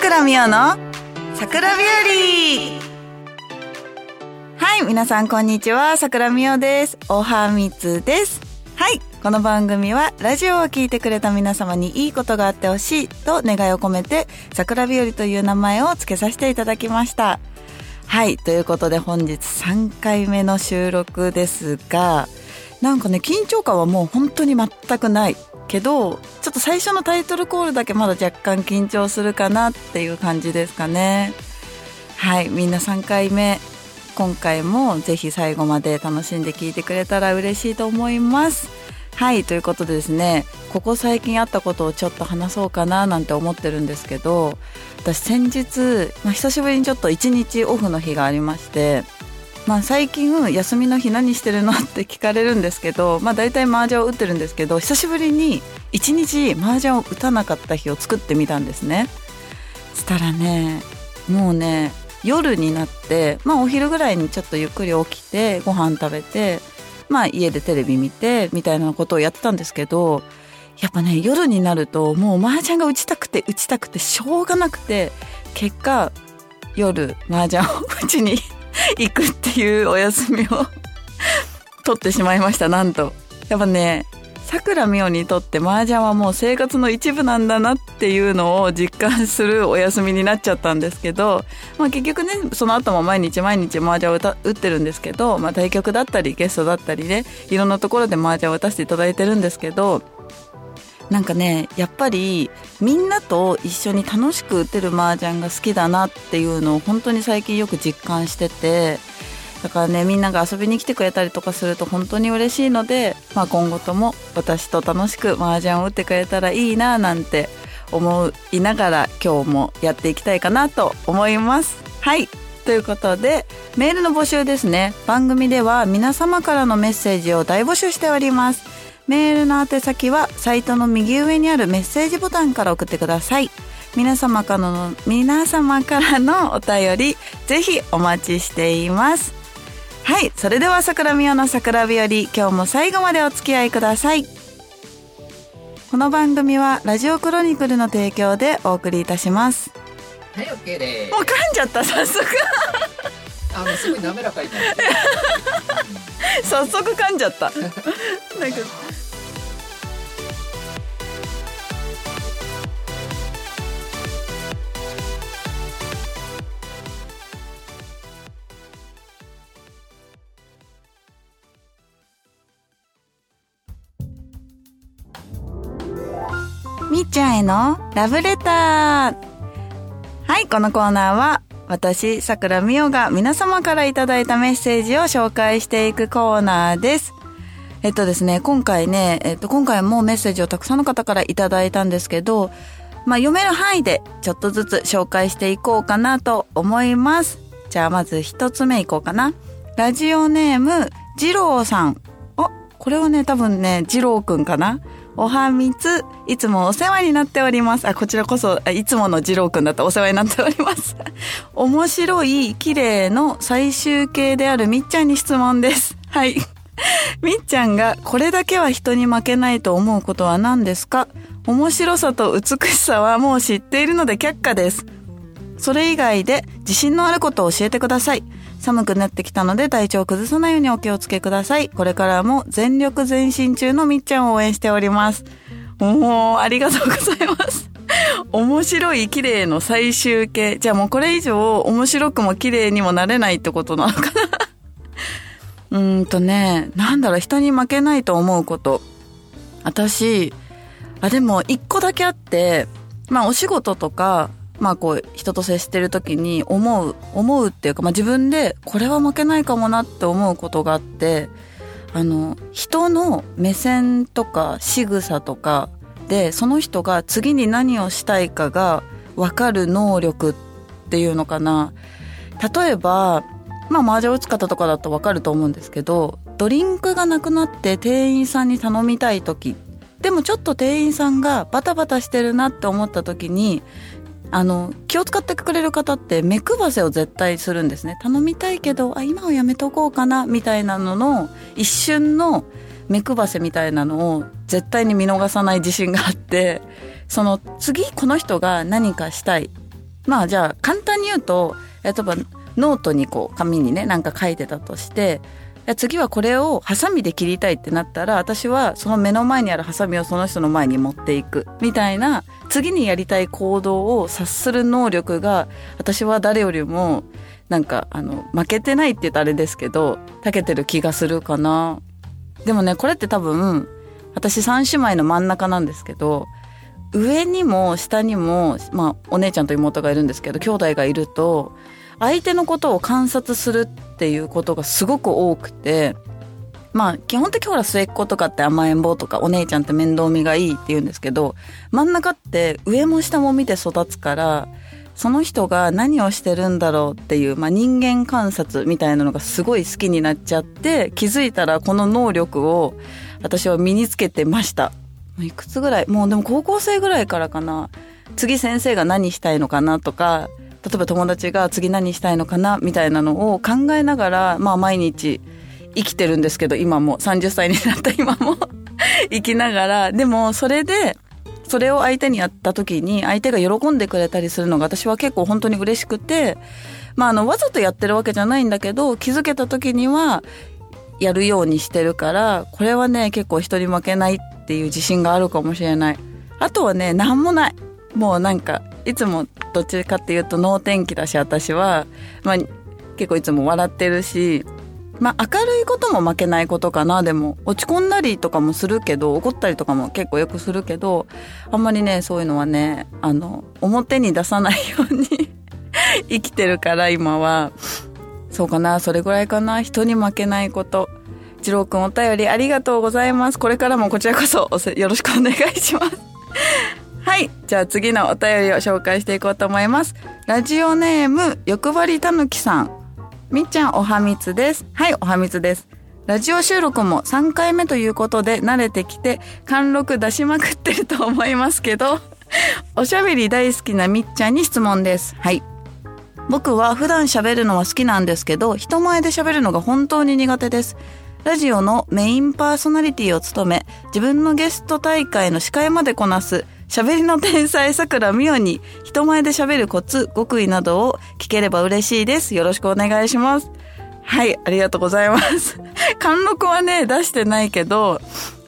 倉美代の桜ビューリーはい、皆さんこんにちは。桜美代です。おはみつです。はい、この番組はラジオを聞いてくれた皆様にいいことがあってほしいと願いを込めて桜日和という名前を付けさせていただきました。はい、ということで本日3回目の収録ですが、なんかね、緊張感はもう本当に全くない。けど、ちょっと最初のタイトルコールだけまだ若干緊張するかなっていう感じですかね。はい、みんな3回目。今回もぜひ最後まで楽しんで聞いてくれたら嬉しいと思います。はい、ということでですね、ここ最近あったことをちょっと話そうかななんて思ってるんですけど、私先日、まあ、久しぶりにちょっと1日オフの日がありまして、まあ、最近休みの日何してるのって聞かれるんですけど、まあ、大体麻雀を打ってるんですけど久しぶりに1日麻雀を打たなかった日を作ってみたんですね。したらねもうね夜になって、まあ、お昼ぐらいにちょっとゆっくり起きてご飯食べて、まあ、家でテレビ見てみたいなことをやってたんですけどやっぱね夜になるともう麻雀が打ちたくて打ちたくてしょうがなくて結果夜麻雀を打ちに 行くっていうお休みを 取ってしまいましたなんと。やっぱねさくらみおにとって麻雀はもう生活の一部なんだなっていうのを実感するお休みになっちゃったんですけど、まあ、結局ねその後も毎日毎日麻雀を打打ってるんですけど、まあ、対局だったりゲストだったりねいろんなところで麻雀を打たせていただいてるんですけどなんかねやっぱりみんなと一緒に楽しく打てる麻雀が好きだなっていうのを本当に最近よく実感しててだからねみんなが遊びに来てくれたりとかすると本当に嬉しいので、まあ、今後とも私と楽しく麻雀を打ってくれたらいいななんて思いながら今日もやっていきたいかなと思います。はい。ということでメールの募集ですね。番組では皆様からのメッセージを大募集しております。メールの宛先はサイトの右上にあるメッセージボタンから送ってください。皆様からの皆様からのお便りぜひお待ちしています。はいそれでは桜美代の桜日和今日も最後までお付き合いください。この番組はラジオクロニクルの提供でお送りいたします。はい、オッケーでもう噛んじゃった早速。す。あ、もうすごい滑らかに。早速噛んじゃった。なんかみっちゃんへのラブレター。はい、このコーナーは、私、桜美代が皆様からいただいたメッセージを紹介していくコーナーです。えっとですね、今回ね、えっと、今回もメッセージをたくさんの方からいただいたんですけど、まあ、読める範囲でちょっとずつ紹介していこうかなと思います。じゃあ、まず一つ目いこうかな。ラジオネーム、二郎さん。あ、これはね、多分ね、二郎くんかなおはみつ、いつもお世話になっております。あ、こちらこそ、いつもの二郎くんだったお世話になっております。面白い、綺麗の最終形であるみっちゃんに質問です。はい。みっちゃんがこれだけは人に負けないと思うことは何ですか？面白さと美しさはもう知っているので却下です。それ以外で自信のあることを教えてください。寒くなってきたので体調を崩さないようにお気をつけください。これからも全力前進中のみっちゃんを応援しております。おー、ありがとうございます。面白い綺麗の最終形。じゃあもうこれ以上面白くも綺麗にもなれないってことなのかなうーんとね、なんだろう、人に負けないと思うこと。私、あ、でも一個だけあって、まあお仕事とか、まあこう人と接してる時に思う、思うっていうか、まあ自分でこれは負けないかもなって思うことがあって、あの、人の目線とか仕草とかで、その人が次に何をしたいかが分かる能力っていうのかな。例えば、まあ麻雀打つ方とかだと分かると思うんですけど、ドリンクがなくなって店員さんに頼みたい時、でもちょっと店員さんがバタバタしてるなって思った時に、あの、気を使ってくれる方って目配せを絶対するんですね。頼みたいけど、あ、今はやめとこうかな、みたいなのの、一瞬の目配せみたいなのを絶対に見逃さない自信があって、その次この人が何かしたい。まあじゃあ簡単に言うと例えばノートにこう紙にねなんか書いてたとして次はこれをハサミで切りたいってなったら私はその目の前にあるハサミをその人の前に持っていくみたいな次にやりたい行動を察する能力が私は誰よりもなんかあの負けてないって言ったらあれですけど長けてる気がするかな。でもねこれって多分私三姉妹の真ん中なんですけど上にも下にもまあお姉ちゃんと妹がいるんですけど兄弟がいると相手のことを観察するっていうことがすごく多くて、まあ、基本的ほら末っ子とかって甘えん坊とかお姉ちゃんって面倒見がいいって言うんですけど、真ん中って上も下も見て育つから、その人が何をしてるんだろうっていう、まあ、人間観察みたいなのがすごい好きになっちゃって、気づいたらこの能力を私は身につけてました。いくつぐらい？もうでも高校生ぐらいからかな。次先生が何したいのかなとか、例えば友達が次何したいのかなみたいなのを考えながら、まあ毎日生きてるんですけど、今も30歳になった今も 生きながら、でもそれで、それを相手にやった時に相手が喜んでくれたりするのが私は結構本当に嬉しくて、まああのわざとやってるわけじゃないんだけど、気づけた時にはやるようにしてるから、これはね結構人に負けないっていう自信があるかもしれない。あとはね、なんもない。もうなんか、いつもどっちかっていうと能天気だし、私は。まあ、結構いつも笑ってるし、まあ、明るいことも負けないことかな、でも。落ち込んだりとかもするけど、怒ったりとかも結構よくするけど、あんまりね、そういうのはね、あの、表に出さないように 生きてるから、今は。そうかな、それぐらいかな。人に負けないこと。次郎くんお便りありがとうございます。これからもこちらこそよろしくお願いします。はい。じゃあ次のお便りを紹介していこうと思います。ラジオネーム、欲張りたぬきさん。みっちゃんおはみつです。はい、おはみつです。ラジオ収録も3回目ということで慣れてきて、貫禄出しまくってると思いますけど、おしゃべり大好きなみっちゃんに質問です。はい。僕は普段喋るのは好きなんですけど、人前で喋るのが本当に苦手です。ラジオのメインパーソナリティを務め、自分のゲスト大会の司会までこなす喋りの天才さくらみおに人前で喋るコツ、極意などを聞ければ嬉しいです。よろしくお願いします。はい、ありがとうございます。貫禄はね、出してないけど、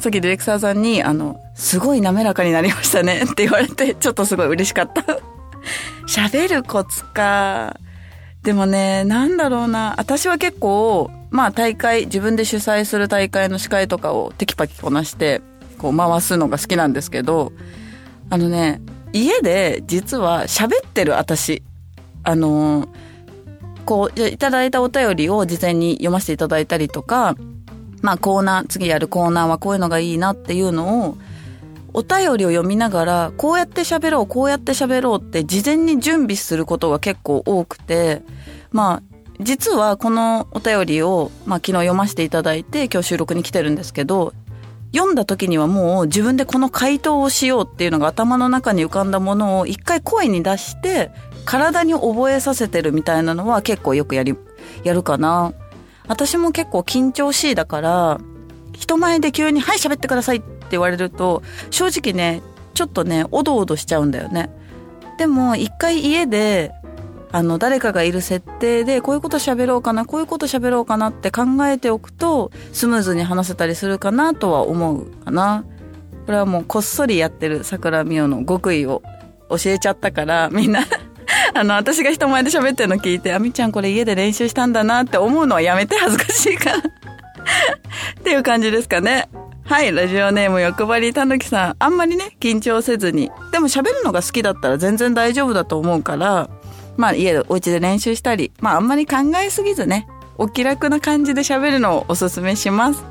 さっきディレクターさんに、あの、すごい滑らかになりましたね って言われて、ちょっとすごい嬉しかった。喋るコツか。でもね、なんだろうな。私は結構、まあ大会、自分で主催する大会の司会とかをテキパキこなして、こう回すのが好きなんですけど、あのね、家で実は喋ってる私。あのこう、いただいたお便りを事前に読ませていただいたりとか、まあコーナー、次やるコーナーはこういうのがいいなっていうのを、お便りを読みながら、こうやって喋ろう、こうやって喋ろうって事前に準備することが結構多くて、まあ、実はこのお便りを、まあ昨日読ませていただいて今日収録に来てるんですけど、読んだ時にはもう自分でこの回答をしようっていうのが頭の中に浮かんだものを一回声に出して体に覚えさせてるみたいなのは結構よくやり、やるかな。私も結構緊張しいだから、人前で急にはい喋ってくださいって言われると正直ね、ちょっとね、おどおどしちゃうんだよね。でも一回家であの、誰かがいる設定で、こういうこと喋ろうかな、こういうこと喋ろうかなって考えておくと、スムーズに話せたりするかなとは思うかな。これはもうこっそりやってる桜美代の極意を教えちゃったから、みんな あの、私が人前で喋ってるの聞いて、あみちゃんこれ家で練習したんだなって思うのはやめて恥ずかしいから っていう感じですかね。はい、ラジオネーム欲張りたぬきさん。あんまりね、緊張せずに。でも喋るのが好きだったら全然大丈夫だと思うから、まあ家でお家で練習したり、まああんまり考えすぎずね、お気楽な感じで喋るのをおすすめします。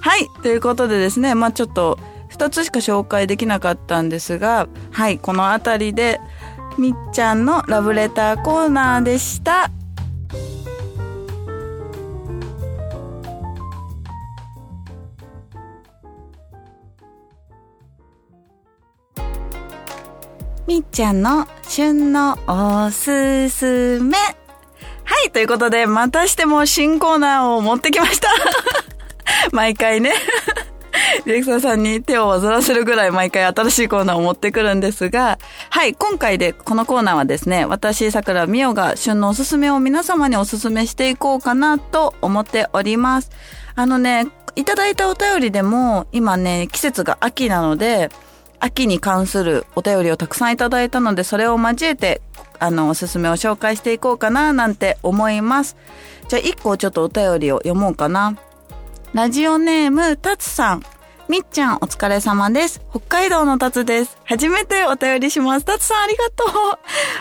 はい。ということでですね、まあちょっと二つしか紹介できなかったんですが、はい。このあたりで、みっちゃんのラブレターコーナーでした。みっちゃんの旬のおすすめ。はい、ということで、またしても新コーナーを持ってきました。毎回ねディレクターさんに手を煩わせるぐらい毎回新しいコーナーを持ってくるんですが、はい、今回でこのコーナーはですね、私、桜美代が旬のおすすめを皆様におすすめしていこうかなと思っております。あのね、いただいたお便りでも、今ね、季節が秋なので、秋に関するお便りをたくさんいただいたので、それを交えて、あの、おすすめを紹介していこうかな、なんて思います。じゃあ、一個ちょっとお便りを読もうかな。ラジオネーム、たつさん。みっちゃん、お疲れ様です。北海道のたつです。初めてお便りします。たつさん、ありがと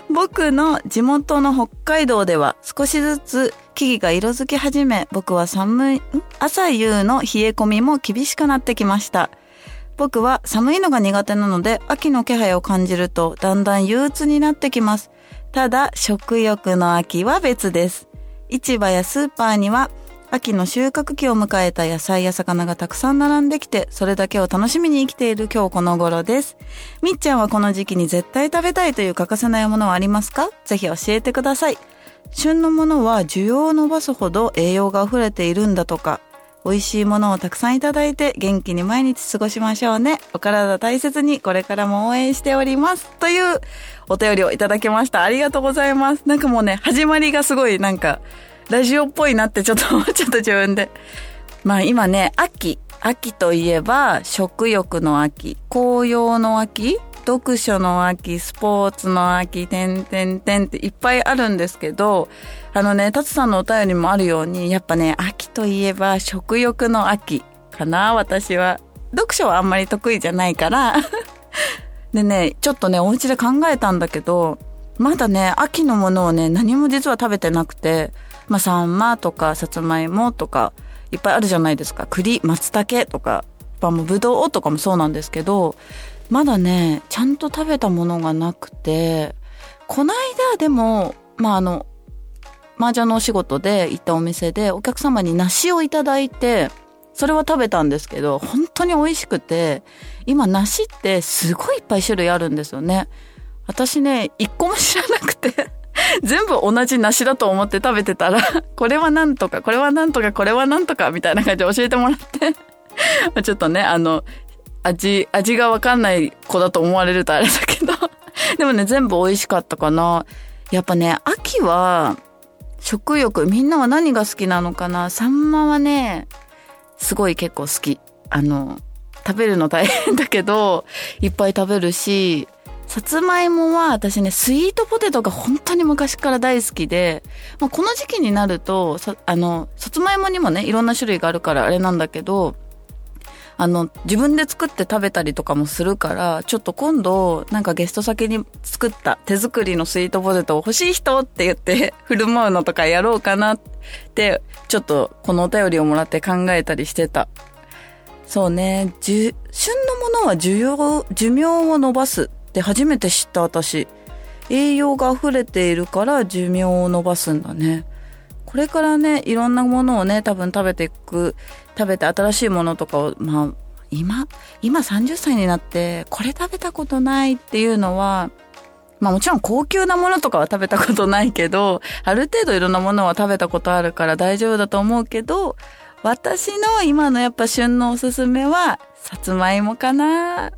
う。僕の地元の北海道では少しずつ木々が色づき始め、僕は寒い、朝夕の冷え込みも厳しくなってきました。僕は寒いのが苦手なので、秋の気配を感じるとだんだん憂鬱になってきます。ただ、食欲の秋は別です。市場やスーパーには秋の収穫期を迎えた野菜や魚がたくさん並んできて、それだけを楽しみに生きている今日この頃です。みっちゃんはこの時期に絶対食べたいという欠かせないものはありますか？ぜひ教えてください。旬のものは需要を伸ばすほど栄養が溢れているんだとか、美味しいものをたくさんいただいて元気に毎日過ごしましょうね。お体大切にこれからも応援しております。というお便りをいただきました。ありがとうございます。なんかもうね、始まりがすごいなんか、ラジオっぽいなってちょっと 思っちゃった自分で。まあ今ね、秋。秋といえば、食欲の秋、紅葉の秋、読書の秋、スポーツの秋、てんてんてんっていっぱいあるんですけど、あのね、タツさんのお便りもあるように、やっぱね、秋といえば食欲の秋かな、私は。読書はあんまり得意じゃないから でね、ちょっとね、お家で考えたんだけど、まだね、秋のものをね、何も実は食べてなくて、まあ、サンマとか、さつまいもとか、いっぱいあるじゃないですか。栗、松茸とか、ぱもうぶどうとかもそうなんですけど、まだね、ちゃんと食べたものがなくて、こないだでも、まああの、麻雀のお仕事で行ったお店でお客様に梨をいただいて、それは食べたんですけど、本当に美味しくて、今梨ってすごいいっぱい種類あるんですよね。私ね、一個も知らなくて 全部同じ梨だと思って食べてたらこれはなんとか、これはなんとか、これはなんとか、みたいな感じで教えてもらってちょっとね、あの、味、味がわかんない子だと思われるとあれだけどでもね、全部美味しかったかな。やっぱね、秋は、食欲、みんなは何が好きなのかな？サンマはね、すごい結構好き。あの、食べるの大変だけど、いっぱい食べるし、さつまいもは私ね、スイートポテトが本当に昔から大好きで、まあ、この時期になると、さ、あの、さつまいもにもね、いろんな種類があるからあれなんだけど、あの、自分で作って食べたりとかもするから、ちょっと今度、なんかゲスト先に作った手作りのスイートポテトを欲しい人って言って 振る舞うのとかやろうかなって、ちょっとこのお便りをもらって考えたりしてた。そうね、じ旬のものは需要、寿命を伸ばすって初めて知った私。栄養が溢れているから寿命を伸ばすんだね。これからね、いろんなものをね、多分食べていく、食べて新しいものとかを、まあ、今、今30歳になって、これ食べたことないっていうのは、まあもちろん高級なものとかは食べたことないけど、ある程度いろんなものは食べたことあるから大丈夫だと思うけど、私の今のやっぱ旬のおすすめは、さつまいもかな。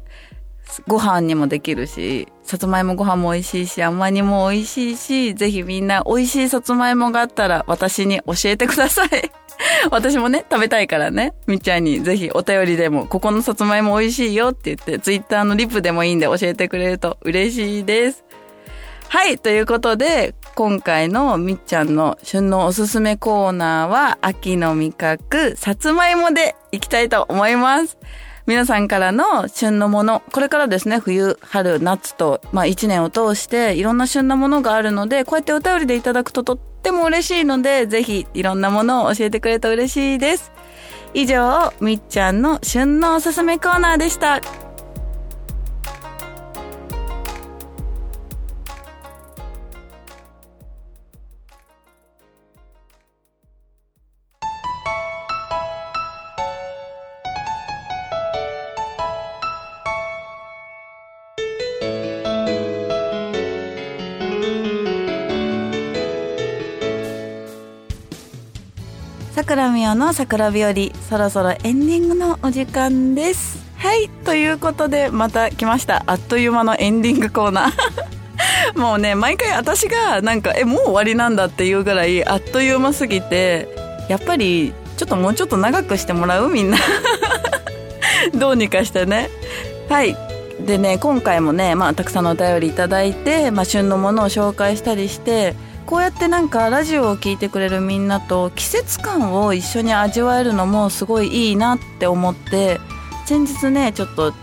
ご飯にもできるし、さつまいもご飯も美味しいし、甘煮も美味しいし、ぜひみんな美味しいさつまいもがあったら私に教えてください。私もね、食べたいからね、みっちゃんにぜひお便りでも、ここのさつまいも美味しいよって言って、ツイッターのリプでもいいんで教えてくれると嬉しいです。はい、ということで、今回のみっちゃんの旬のおすすめコーナーは、秋の味覚、さつまいもでいきたいと思います。皆さんからの旬のもの、これからですね、冬、春、夏と、まあ一年を通していろんな旬なものがあるので、こうやってお便りでいただくととっても嬉しいので、ぜひいろんなものを教えてくれると嬉しいです。以上、みっちゃんの旬のおすすめコーナーでした。桜宮の桜日和そろそろエンディングのお時間です。はいということでまた来ました。あっという間のエンディングコーナー。もうね、毎回私がなんか、え、もう終わりなんだっていうぐらい、あっという間すぎて、やっぱり、ちょっともうちょっと長くしてもらう？みんな。どうにかしてね。はい。でね、今回もね、まあ、たくさんのお便りいただいて、まあ、旬のものを紹介したりして、こうやってなんかラジオを聴いてくれるみんなと季節感を一緒に味わえるのもすごいいいなって思って先日ねちょっと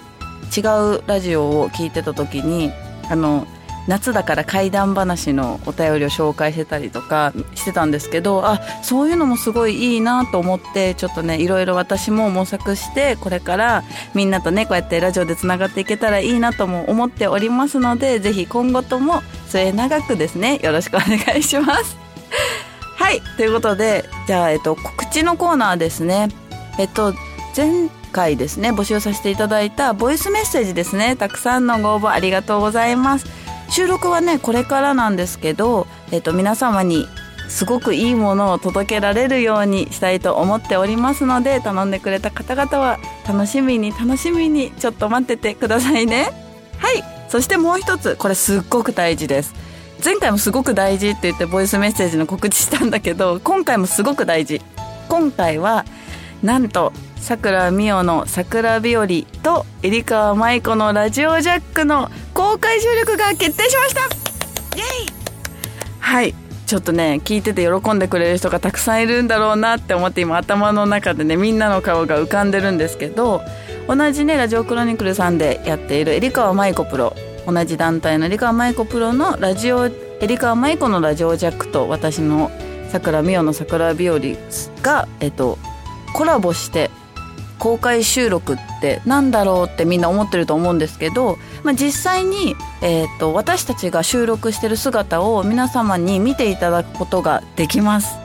違うラジオを聞いてた時にあの夏だから怪談話のお便りを紹介してたりとかしてたんですけどあそういうのもすごいいいなと思ってちょっとねいろいろ私も模索してこれからみんなとねこうやってラジオでつながっていけたらいいなとも思っておりますのでぜひ今後とも末永くですねよろしくお願いします。はいということでじゃあ、えっと、告知のコーナーですね。えっと前回ですね募集させていただいたボイスメッセージですね。たくさんのご応募ありがとうございます。収録はねこれからなんですけど、えっと、皆様にすごくいいものを届けられるようにしたいと思っておりますので頼んでくれた方々は楽しみに楽しみにちょっと待っててくださいね。はい。そしてもう一つこれすっごく大事です。前回もすごく大事って言ってボイスメッセージの告知したんだけど今回もすごく大事。今回はなんとさくらみおの桜日和とえりかわまいこのラジオジャックの公開収録が決定しました。イエイ。はい。ちょっとね聞いてて喜んでくれる人がたくさんいるんだろうなって思って今頭の中でねみんなの顔が浮かんでるんですけど同じねラジオクロニクルさんでやっているえりかわまいこプロ同じ団体のえりかわまいこプロのラジオえりかわまいこのラジオジャックと私の桜美代の桜日和がえっとコラボして公開収録ってなんだろうってみんな思ってると思うんですけど、まあ、実際に、えーと、私たちが収録してる姿を皆様に見ていただくことができます。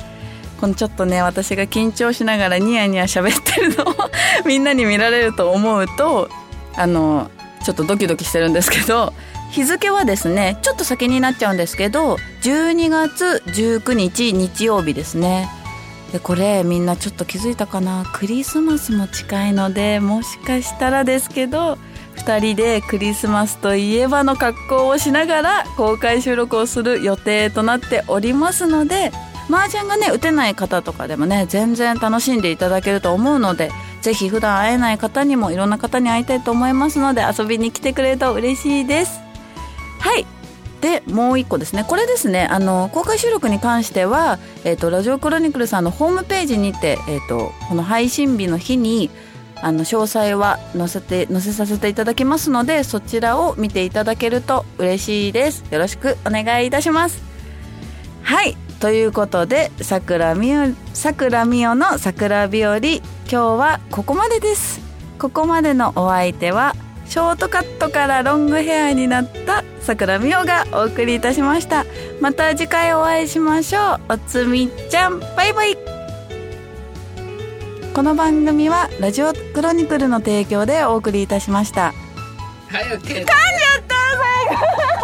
このちょっとね私が緊張しながらニヤニヤ喋ってるのを みんなに見られると思うとあのちょっとドキドキしてるんですけど日付はですねちょっと先になっちゃうんですけど12月19日日曜日ですね。でこれみんなちょっと気づいたかな？クリスマスも近いのでもしかしたらですけど2人でクリスマスといえばの格好をしながら公開収録をする予定となっておりますので麻雀がね打てない方とかでもね全然楽しんでいただけると思うのでぜひ普段会えない方にもいろんな方に会いたいと思いますので遊びに来てくれると嬉しいです。はい。でもう一個ですね。これですねあの公開収録に関しては、えーと、ラジオクロニクルさんのホームページにて、えーと、この配信日の日にあの詳細は載せて載せさせていただきますのでそちらを見ていただけると嬉しいです。よろしくお願いいたします。はいということで桜みお桜みおの桜日和今日はここまでです。ここまでのお相手はショートカットからロングヘアになった桜美代がお送りいたしました。また次回お会いしましょう。おつみちゃん。バイバイ。この番組はラジオクロニクルの提供でお送りいたしました。はい OK 噛んじゃった最後